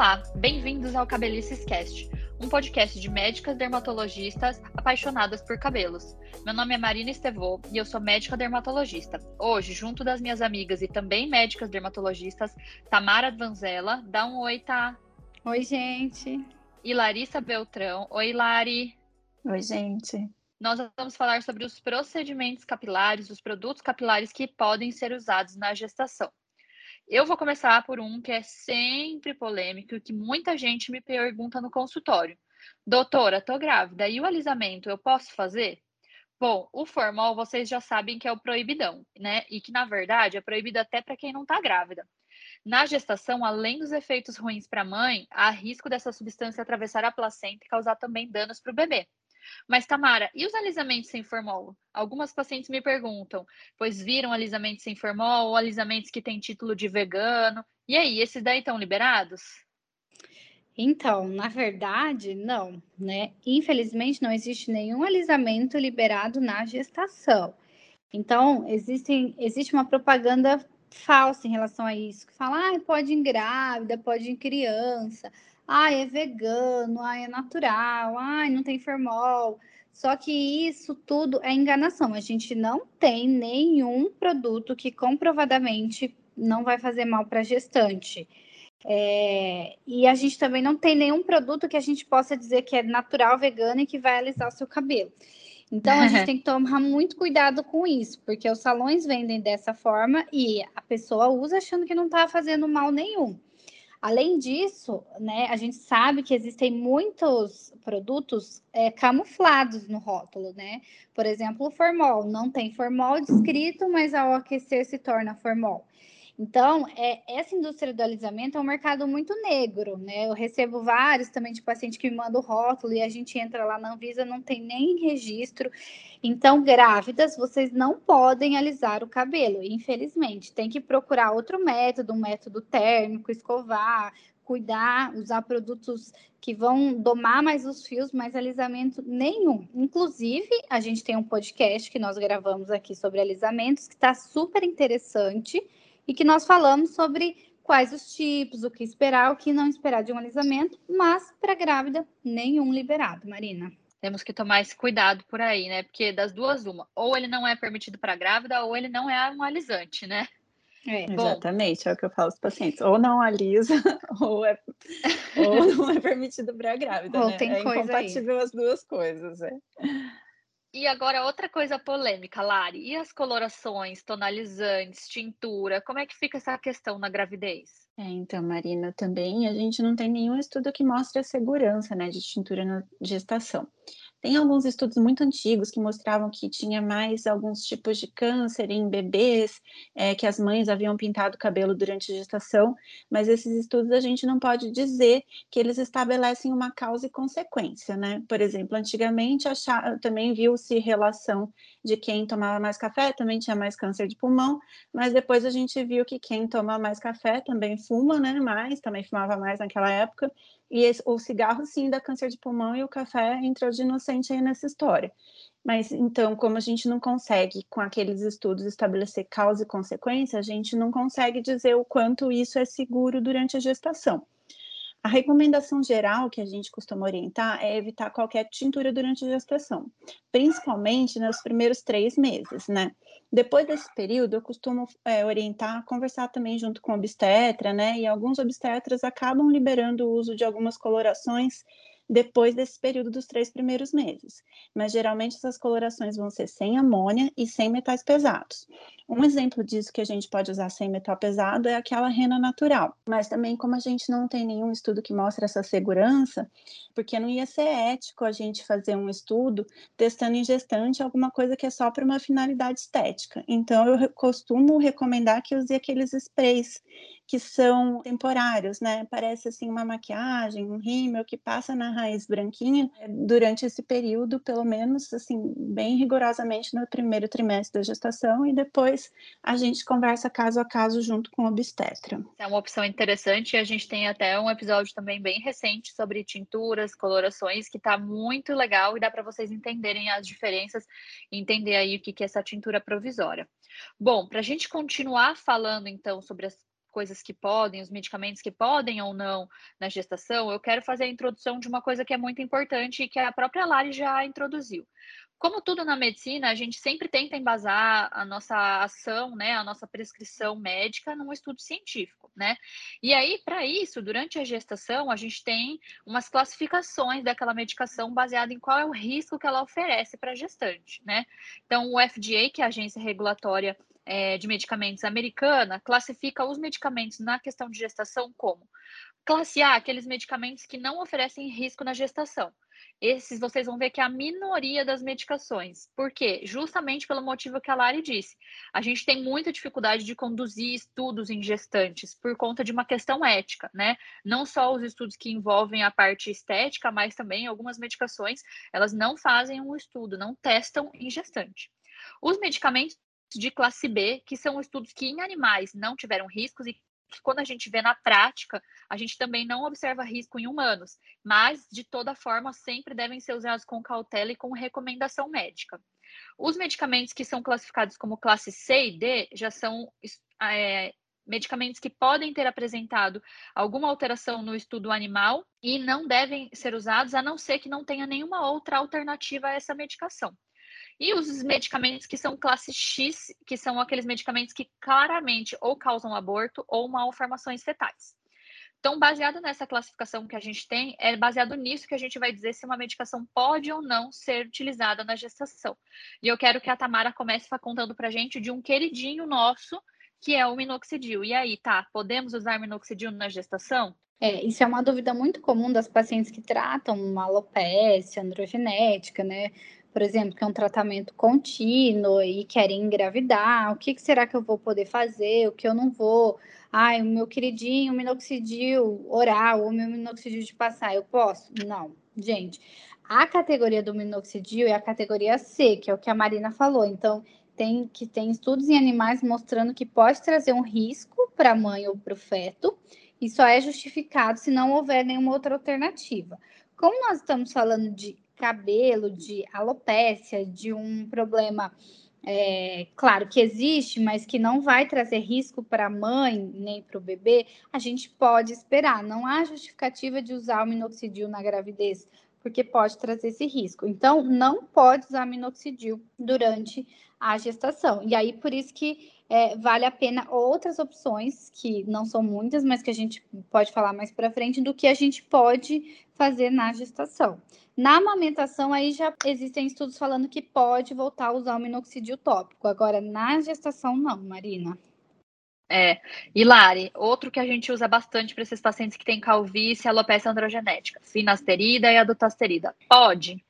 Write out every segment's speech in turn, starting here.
Olá, bem-vindos ao Cabelices Cast, um podcast de médicas dermatologistas apaixonadas por cabelos. Meu nome é Marina Estevô e eu sou médica dermatologista. Hoje, junto das minhas amigas e também médicas dermatologistas, Tamara Vanzella, dá um oi, tá? Oi, gente. E Larissa Beltrão. Oi, Lari. Oi, gente. Nós vamos falar sobre os procedimentos capilares, os produtos capilares que podem ser usados na gestação. Eu vou começar por um que é sempre polêmico e que muita gente me pergunta no consultório. Doutora, tô grávida e o alisamento eu posso fazer? Bom, o formal vocês já sabem que é o proibidão, né? E que na verdade é proibido até para quem não está grávida. Na gestação, além dos efeitos ruins para a mãe, há risco dessa substância atravessar a placenta e causar também danos para o bebê. Mas, Tamara, e os alisamentos sem formol? Algumas pacientes me perguntam, pois viram alisamentos sem formol ou alisamentos que têm título de vegano. E aí, esses daí estão liberados? Então, na verdade, não, né? Infelizmente, não existe nenhum alisamento liberado na gestação. Então, existem, existe uma propaganda falsa em relação a isso, que fala, ah, pode em grávida, pode em criança ai, é vegano, ai, é natural, ai, não tem formol. Só que isso tudo é enganação. A gente não tem nenhum produto que comprovadamente não vai fazer mal para a gestante. É, e a gente também não tem nenhum produto que a gente possa dizer que é natural, vegano e que vai alisar o seu cabelo. Então a gente tem que tomar muito cuidado com isso, porque os salões vendem dessa forma e a pessoa usa achando que não está fazendo mal nenhum. Além disso, né, a gente sabe que existem muitos produtos é, camuflados no rótulo, né? Por exemplo, o formol. Não tem formol descrito, mas ao aquecer se torna formol. Então, é, essa indústria do alisamento é um mercado muito negro, né? Eu recebo vários também de paciente que me manda o rótulo e a gente entra lá na Anvisa, não tem nem registro. Então, grávidas, vocês não podem alisar o cabelo, infelizmente. Tem que procurar outro método, um método térmico, escovar, cuidar, usar produtos que vão domar mais os fios, mas alisamento nenhum. Inclusive, a gente tem um podcast que nós gravamos aqui sobre alisamentos, que está super interessante e que nós falamos sobre quais os tipos, o que esperar, o que não esperar de um alisamento, mas para grávida, nenhum liberado, Marina. Temos que tomar esse cuidado por aí, né? Porque das duas, uma, ou ele não é permitido para grávida, ou ele não é um alisante, né? É. Exatamente, é o que eu falo aos pacientes. Ou não alisa, ou, é, ou não é permitido para grávida. Ou né? tem é coisa incompatível aí. as duas coisas. É. E agora, outra coisa polêmica, Lari. E as colorações, tonalizantes, tintura? Como é que fica essa questão na gravidez? É, então, Marina, também a gente não tem nenhum estudo que mostre a segurança né, de tintura na gestação. Tem alguns estudos muito antigos que mostravam que tinha mais alguns tipos de câncer em bebês, é, que as mães haviam pintado o cabelo durante a gestação, mas esses estudos a gente não pode dizer que eles estabelecem uma causa e consequência, né? Por exemplo, antigamente achar, também viu-se relação de quem tomava mais café também tinha mais câncer de pulmão, mas depois a gente viu que quem toma mais café também fuma, né? Mais, também fumava mais naquela época, e esse, o cigarro sim dá câncer de pulmão e o café entrou de inocente aí nessa história. Mas então, como a gente não consegue, com aqueles estudos, estabelecer causa e consequência, a gente não consegue dizer o quanto isso é seguro durante a gestação. A recomendação geral que a gente costuma orientar é evitar qualquer tintura durante a gestação, principalmente nos primeiros três meses, né? Depois desse período, eu costumo é, orientar, conversar também junto com obstetra, né? E alguns obstetras acabam liberando o uso de algumas colorações depois desse período dos três primeiros meses. Mas geralmente essas colorações vão ser sem amônia e sem metais pesados. Um exemplo disso que a gente pode usar sem metal pesado é aquela rena natural. Mas também, como a gente não tem nenhum estudo que mostre essa segurança, porque não ia ser ético a gente fazer um estudo testando em gestante alguma coisa que é só para uma finalidade estética. Então, eu costumo recomendar que use aqueles sprays que são temporários, né? Parece assim uma maquiagem, um rímel que passa na raiz branquinha eh, durante esse período, pelo menos assim, bem rigorosamente no primeiro trimestre da gestação e depois a gente conversa caso a caso junto com o obstetra. É uma opção interessante a gente tem até um episódio também bem recente sobre tinturas, colorações, que tá muito legal e dá para vocês entenderem as diferenças e entender aí o que é essa tintura provisória. Bom, para a gente continuar falando então sobre as coisas que podem, os medicamentos que podem ou não na gestação, eu quero fazer a introdução de uma coisa que é muito importante e que a própria Lari já introduziu. Como tudo na medicina, a gente sempre tenta embasar a nossa ação, né, a nossa prescrição médica num estudo científico, né? E aí, para isso, durante a gestação, a gente tem umas classificações daquela medicação baseada em qual é o risco que ela oferece para a gestante, né? Então, o FDA, que é a agência regulatória é, de medicamentos americana, classifica os medicamentos na questão de gestação como classe A, aqueles medicamentos que não oferecem risco na gestação. Esses vocês vão ver que é a minoria das medicações. Por quê? Justamente pelo motivo que a Lari disse. A gente tem muita dificuldade de conduzir estudos em gestantes por conta de uma questão ética, né? Não só os estudos que envolvem a parte estética, mas também algumas medicações, elas não fazem um estudo, não testam em gestante. Os medicamentos de classe B, que são estudos que em animais não tiveram riscos e que quando a gente vê na prática, a gente também não observa risco em humanos, mas de toda forma sempre devem ser usados com cautela e com recomendação médica. Os medicamentos que são classificados como classe C e D já são é, medicamentos que podem ter apresentado alguma alteração no estudo animal e não devem ser usados a não ser que não tenha nenhuma outra alternativa a essa medicação. E os medicamentos que são classe X, que são aqueles medicamentos que claramente ou causam aborto ou malformações fetais. Então, baseado nessa classificação que a gente tem, é baseado nisso que a gente vai dizer se uma medicação pode ou não ser utilizada na gestação. E eu quero que a Tamara comece contando para a gente de um queridinho nosso, que é o minoxidil. E aí, tá, podemos usar minoxidil na gestação? É, isso é uma dúvida muito comum das pacientes que tratam uma alopecia androgenética, né? Por exemplo, que é um tratamento contínuo e querem engravidar, o que, que, será que eu vou poder fazer, o que eu não vou? Ai, o meu queridinho minoxidil oral, ou meu minoxidil de passar, eu posso? Não, gente. A categoria do minoxidil é a categoria C, que é o que a Marina falou. Então, tem que tem estudos em animais mostrando que pode trazer um risco para a mãe ou para o feto, e só é justificado se não houver nenhuma outra alternativa. Como nós estamos falando de cabelo, de alopécia, de um problema, é, claro, que existe, mas que não vai trazer risco para a mãe nem para o bebê, a gente pode esperar. Não há justificativa de usar o minoxidil na gravidez, porque pode trazer esse risco. Então, não pode usar minoxidil durante a gestação. E aí, por isso que é, vale a pena outras opções, que não são muitas, mas que a gente pode falar mais para frente, do que a gente pode fazer na gestação. Na amamentação, aí já existem estudos falando que pode voltar a usar o minoxidil tópico. Agora, na gestação, não, Marina. É, e Lari, outro que a gente usa bastante para esses pacientes que têm calvície alopecia androgenética, finasterida e adutasterida. Pode?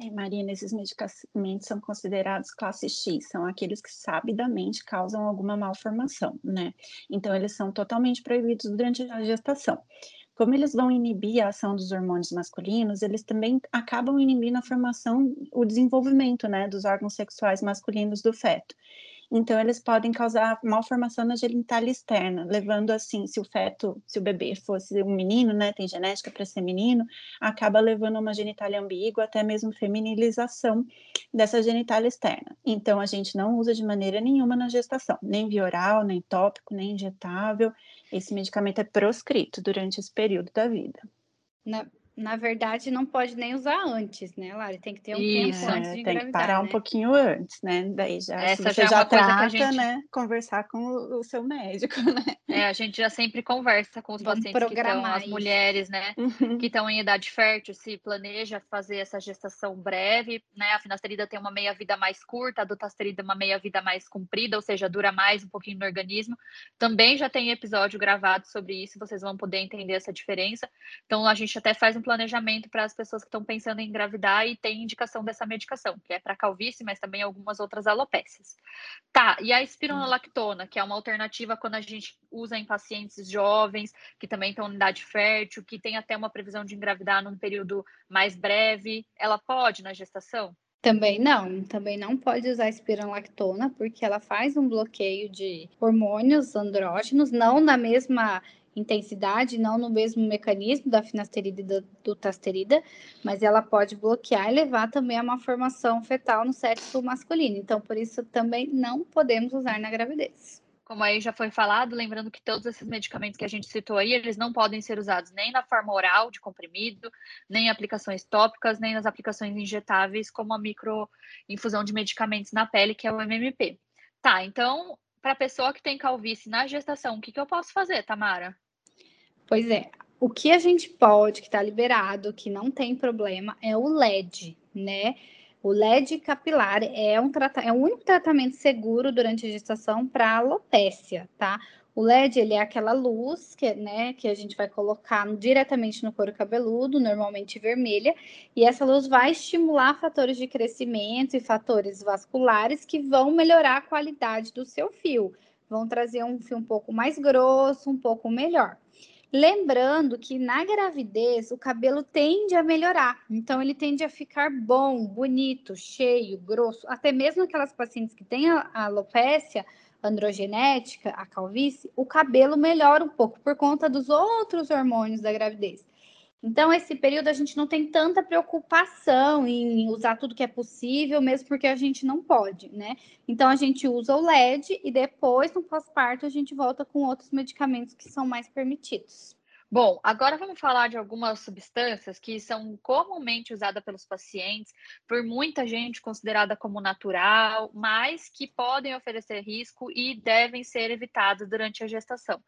É, Marina, esses medicamentos são considerados classe X, são aqueles que sabidamente causam alguma malformação, né? Então, eles são totalmente proibidos durante a gestação como eles vão inibir a ação dos hormônios masculinos, eles também acabam inibindo a formação, o desenvolvimento, né, dos órgãos sexuais masculinos do feto. Então, eles podem causar malformação na genitália externa, levando assim, se o feto, se o bebê fosse um menino, né, tem genética para ser menino, acaba levando a uma genitália ambígua, até mesmo feminilização dessa genitália externa. Então, a gente não usa de maneira nenhuma na gestação, nem via oral, nem tópico, nem injetável. Esse medicamento é proscrito durante esse período da vida. Na, na verdade, não pode nem usar antes, né, Lari? Tem que ter um Isso, tempo antes de Tem que parar né? um pouquinho antes, né? Daí já, Essa você já, é já trata, gente... né? Conversar com o, o, seu médico, né? É, a gente já sempre conversa com os Vamos pacientes que estão, as mulheres, né? Uhum. Que estão em idade fértil, se planeja fazer essa gestação breve, né? A finasterida tem uma meia-vida mais curta, a dutasterida uma meia-vida mais comprida, ou seja, dura mais um pouquinho no organismo. Também já tem episódio gravado sobre isso, vocês vão poder entender essa diferença. Então, a gente até faz um planejamento para as pessoas que estão pensando em engravidar e tem indicação dessa medicação, que é para calvície, mas também algumas outras alopécias. Tá, e a espironolactona, que é uma alternativa quando a gente usa em pacientes jovens, que também estão em idade fértil, que tem até uma previsão de engravidar num período mais breve, ela pode na gestação? Também não, também não pode usar espironolactona, porque ela faz um bloqueio de hormônios andrógenos, não na mesma intensidade, não no mesmo mecanismo da finasterida e do, do tasterida, mas ela pode bloquear e levar também a uma formação fetal no sexo masculino. Então, por isso também não podemos usar na gravidez. como aí já foi falado, lembrando que todos esses medicamentos que a gente citou aí, eles não podem ser usados nem na forma oral de comprimido, nem em aplicações tópicas, nem nas aplicações injetáveis, como a microinfusão de medicamentos na pele, que é o MMP. Tá, então, para a pessoa que tem calvície na gestação, o que, que eu posso fazer, Tamara? Pois é, o que a gente pode, que está liberado, que não tem problema, é o LED, né? O LED capilar é, um é o único tratamento seguro durante a gestação para alopécia, tá? O LED ele é aquela luz que, né, que a gente vai colocar diretamente no couro cabeludo, normalmente vermelha, e essa luz vai estimular fatores de crescimento e fatores vasculares que vão melhorar a qualidade do seu fio, vão trazer um fio um pouco mais grosso, um pouco melhor. Lembrando que na gravidez o cabelo tende a melhorar, então ele tende a ficar bom, bonito, cheio, grosso. Até mesmo aquelas pacientes que têm a alopecia androgenética, a calvície, o cabelo melhora um pouco por conta dos outros hormônios da gravidez. Então, esse período a gente não tem tanta preocupação em usar tudo que é possível, mesmo porque a gente não pode, né? Então, a gente usa o LED e depois, no pós-parto, a gente volta com outros medicamentos que são mais permitidos. Bom, agora vamos falar de algumas substâncias que são comumente usadas pelos pacientes, por muita gente considerada como natural, mas que podem oferecer risco e devem ser evitadas durante a gestação.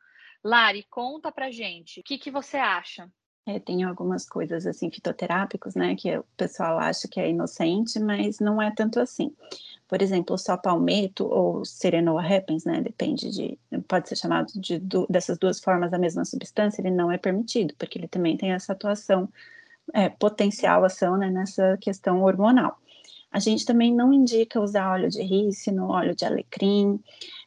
Lari, conta pra gente, o que, que você acha? É, tem algumas coisas assim fitoterápicos, né, que o pessoal acha que é inocente, mas não é tanto assim. Por exemplo, só palmeto ou serenoa repens, né, depende de, pode ser chamado de dessas duas formas a mesma substância, ele não é permitido, porque ele também tem essa atuação, é, potencial ação, né, nessa questão hormonal. A gente também não indica usar óleo de rícino, óleo de alecrim,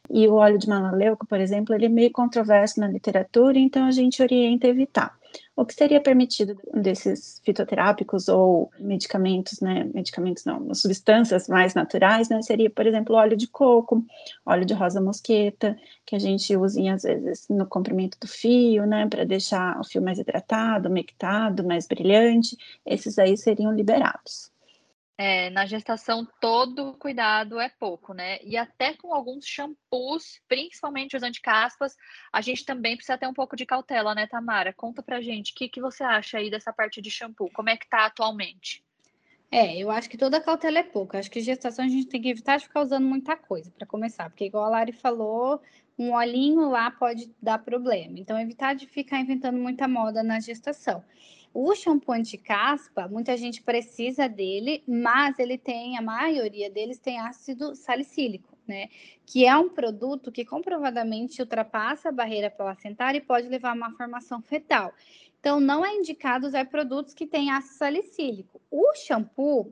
e o óleo de malaleuco, por exemplo, ele é meio controverso na literatura, então a gente orienta a evitar. O que seria permitido desses fitoterápicos ou medicamentos, né? Medicamentos não, substâncias mais naturais, né? Seria, por exemplo, óleo de coco, óleo de rosa mosqueta, que a gente usa às vezes no comprimento do fio, né? Para deixar o fio mais hidratado, umectado, mais brilhante. Esses aí seriam liberados é, na gestação todo cuidado é pouco, né? E até com alguns shampoos, principalmente os anticaspas, a gente também precisa ter um pouco de cautela, né, Tamara? Conta pra gente, o que, que você acha aí dessa parte de shampoo? Como é que tá atualmente? É, eu acho que toda cautela é pouco. Acho que gestação a gente tem que evitar de ficar usando muita coisa para começar, porque igual a Lari falou, um olhinho lá pode dar problema. Então, evitar de ficar inventando muita moda na gestação. O shampoo anti-caspa, muita gente precisa dele, mas ele tem, a maioria deles tem ácido salicílico, né? Que é um produto que comprovadamente ultrapassa a barreira placentária e pode levar a uma formação fetal. Então, não é indicado usar produtos que têm ácido salicílico. O shampoo,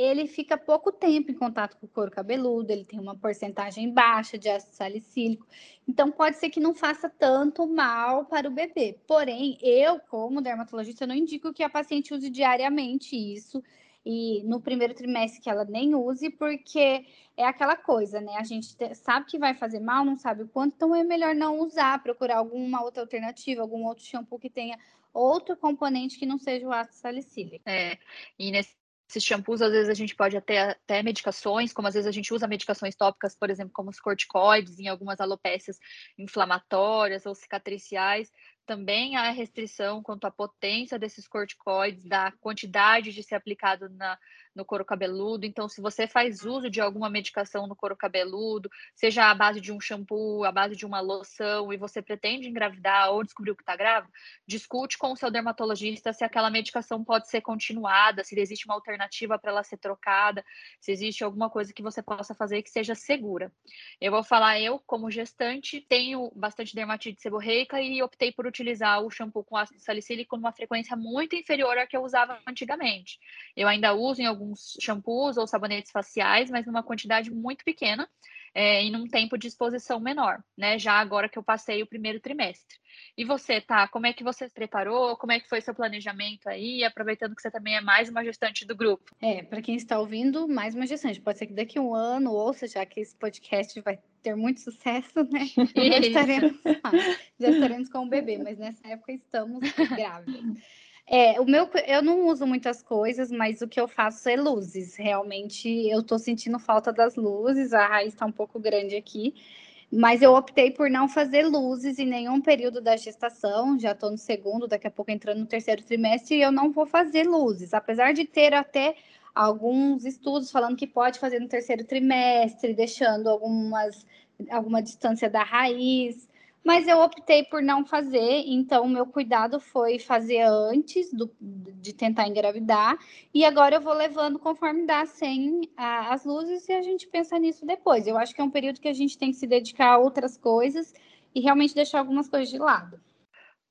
ele fica pouco tempo em contato com o couro cabeludo, ele tem uma porcentagem baixa de ácido salicílico, então pode ser que não faça tanto mal para o bebê. Porém, eu, como dermatologista, não indico que a paciente use diariamente isso e no primeiro trimestre que ela nem use, porque é aquela coisa, né? A gente sabe que vai fazer mal, não sabe o quanto, então é melhor não usar, procurar alguma outra alternativa, algum outro shampoo que tenha outro componente que não seja o ácido salicílico. É, e nesse esses shampoos, às vezes, a gente pode até, até medicações, como às vezes a gente usa medicações tópicas, por exemplo, como os corticoides, em algumas alopécias inflamatórias ou cicatriciais. Também há restrição quanto à potência desses corticoides, da quantidade de ser aplicado na, no couro cabeludo. Então, se você faz uso de alguma medicação no couro cabeludo, seja a base de um shampoo, a base de uma loção, e você pretende engravidar ou descobriu que está grávida, discute com o seu dermatologista se aquela medicação pode ser continuada, se existe uma alternativa para ela ser trocada, se existe alguma coisa que você possa fazer que seja segura. Eu vou falar, eu, como gestante, tenho bastante dermatite seborreica e optei por utilizar o shampoo com ácido salicílico numa frequência muito inferior à que eu usava antigamente. Eu ainda uso em alguns shampoos ou sabonetes faciais, mas numa quantidade muito pequena é, e num tempo de exposição menor, né? Já agora que eu passei o primeiro trimestre. E você, tá? Como é que você se preparou? Como é que foi seu planejamento aí? Aproveitando que você também é mais uma gestante do grupo. É, para quem está ouvindo, mais uma gestante. Pode ser que daqui a um ano, ouça, já que esse podcast vai ter muito sucesso, né? Já estaremos, já estaremos com o bebê, mas nessa época estamos grávidas. É, o meu, eu não uso muitas coisas, mas o que eu faço é luzes. Realmente, eu tô sentindo falta das luzes, a raiz está um pouco grande aqui. Mas eu optei por não fazer luzes em nenhum período da gestação. Já estou no segundo, daqui a pouco entrando no terceiro trimestre, e eu não vou fazer luzes. Apesar de ter até alguns estudos falando que pode fazer no terceiro trimestre, deixando algumas, alguma distância da raiz mas eu optei por não fazer, então meu cuidado foi fazer antes do, de tentar engravidar, e agora eu vou levando conforme dá sem a, as luzes e a gente pensa nisso depois. Eu acho que é um período que a gente tem que se dedicar a outras coisas e realmente deixar algumas coisas de lado.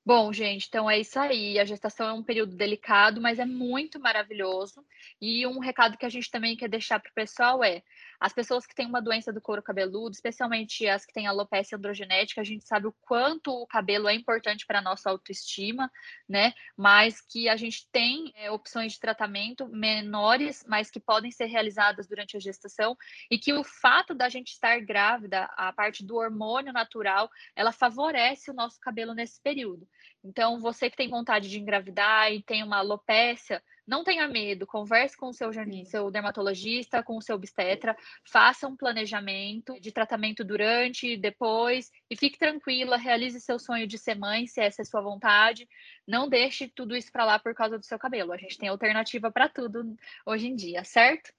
Bom, gente, então é isso aí. A gestação é um período delicado, mas é muito maravilhoso. E um recado que a gente também quer deixar para o pessoal é: as pessoas que têm uma doença do couro cabeludo, especialmente as que têm alopecia androgenética, a gente sabe o quanto o cabelo é importante para a nossa autoestima, né? Mas que a gente tem é, opções de tratamento menores, mas que podem ser realizadas durante a gestação, e que o fato da gente estar grávida, a parte do hormônio natural, ela favorece o nosso cabelo nesse período. Então, você que tem vontade de engravidar e tem uma alopecia, não tenha medo, converse com o seu, seu dermatologista, com o seu obstetra, faça um planejamento de tratamento durante e depois, e fique tranquila, realize seu sonho de ser mãe, se essa é sua vontade. Não deixe tudo isso para lá por causa do seu cabelo. A gente tem alternativa para tudo hoje em dia, certo?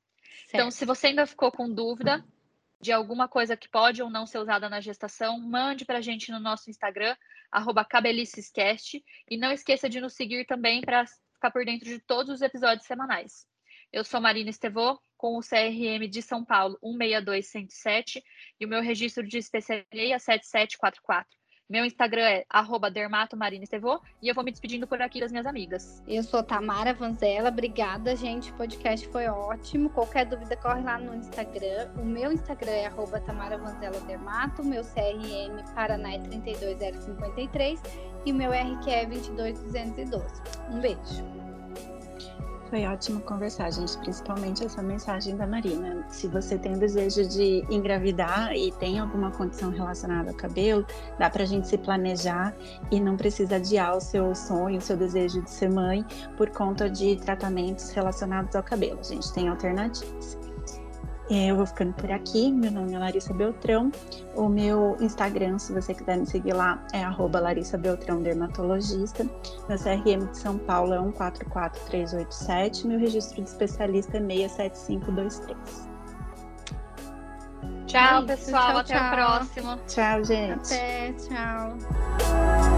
certo? Então, se você ainda ficou com dúvida, de alguma coisa que pode ou não ser usada na gestação, mande para a gente no nosso Instagram, cabelicescast, e não esqueça de nos seguir também para ficar por dentro de todos os episódios semanais. Eu sou Marina Estevô, com o CRM de São Paulo 162107 e o meu registro de especiaria 7744. Meu Instagram é dermatomarinestevô e eu vou me despedindo por aqui das minhas amigas. Eu sou Tamara Vanzella, obrigada, gente. O podcast foi ótimo. Qualquer dúvida, corre lá no Instagram. O meu Instagram é arroba Tamara Vanzella Dermato, meu CRM Paraná é 32053 e meu RQ é 22212. Um beijo. Foi ótimo conversar, gente, principalmente essa mensagem da Marina. Se você tem o desejo de engravidar e tem alguma condição relacionada ao cabelo, dá para a gente se planejar e não precisa adiar o seu sonho, o seu desejo de ser mãe por conta de tratamentos relacionados ao cabelo. A gente tem alternativas. É, eu vou ficando por aqui. Meu nome é Larissa Beltrão. O meu Instagram, se você quiser me seguir lá, é Larissa Beltrão Dermatologista. Meu CRM de São Paulo é 144387. Meu registro de especialista é 67523. Tchau, pessoal. Tchau, até tchau. a próxima. Tchau, gente. Até, tchau.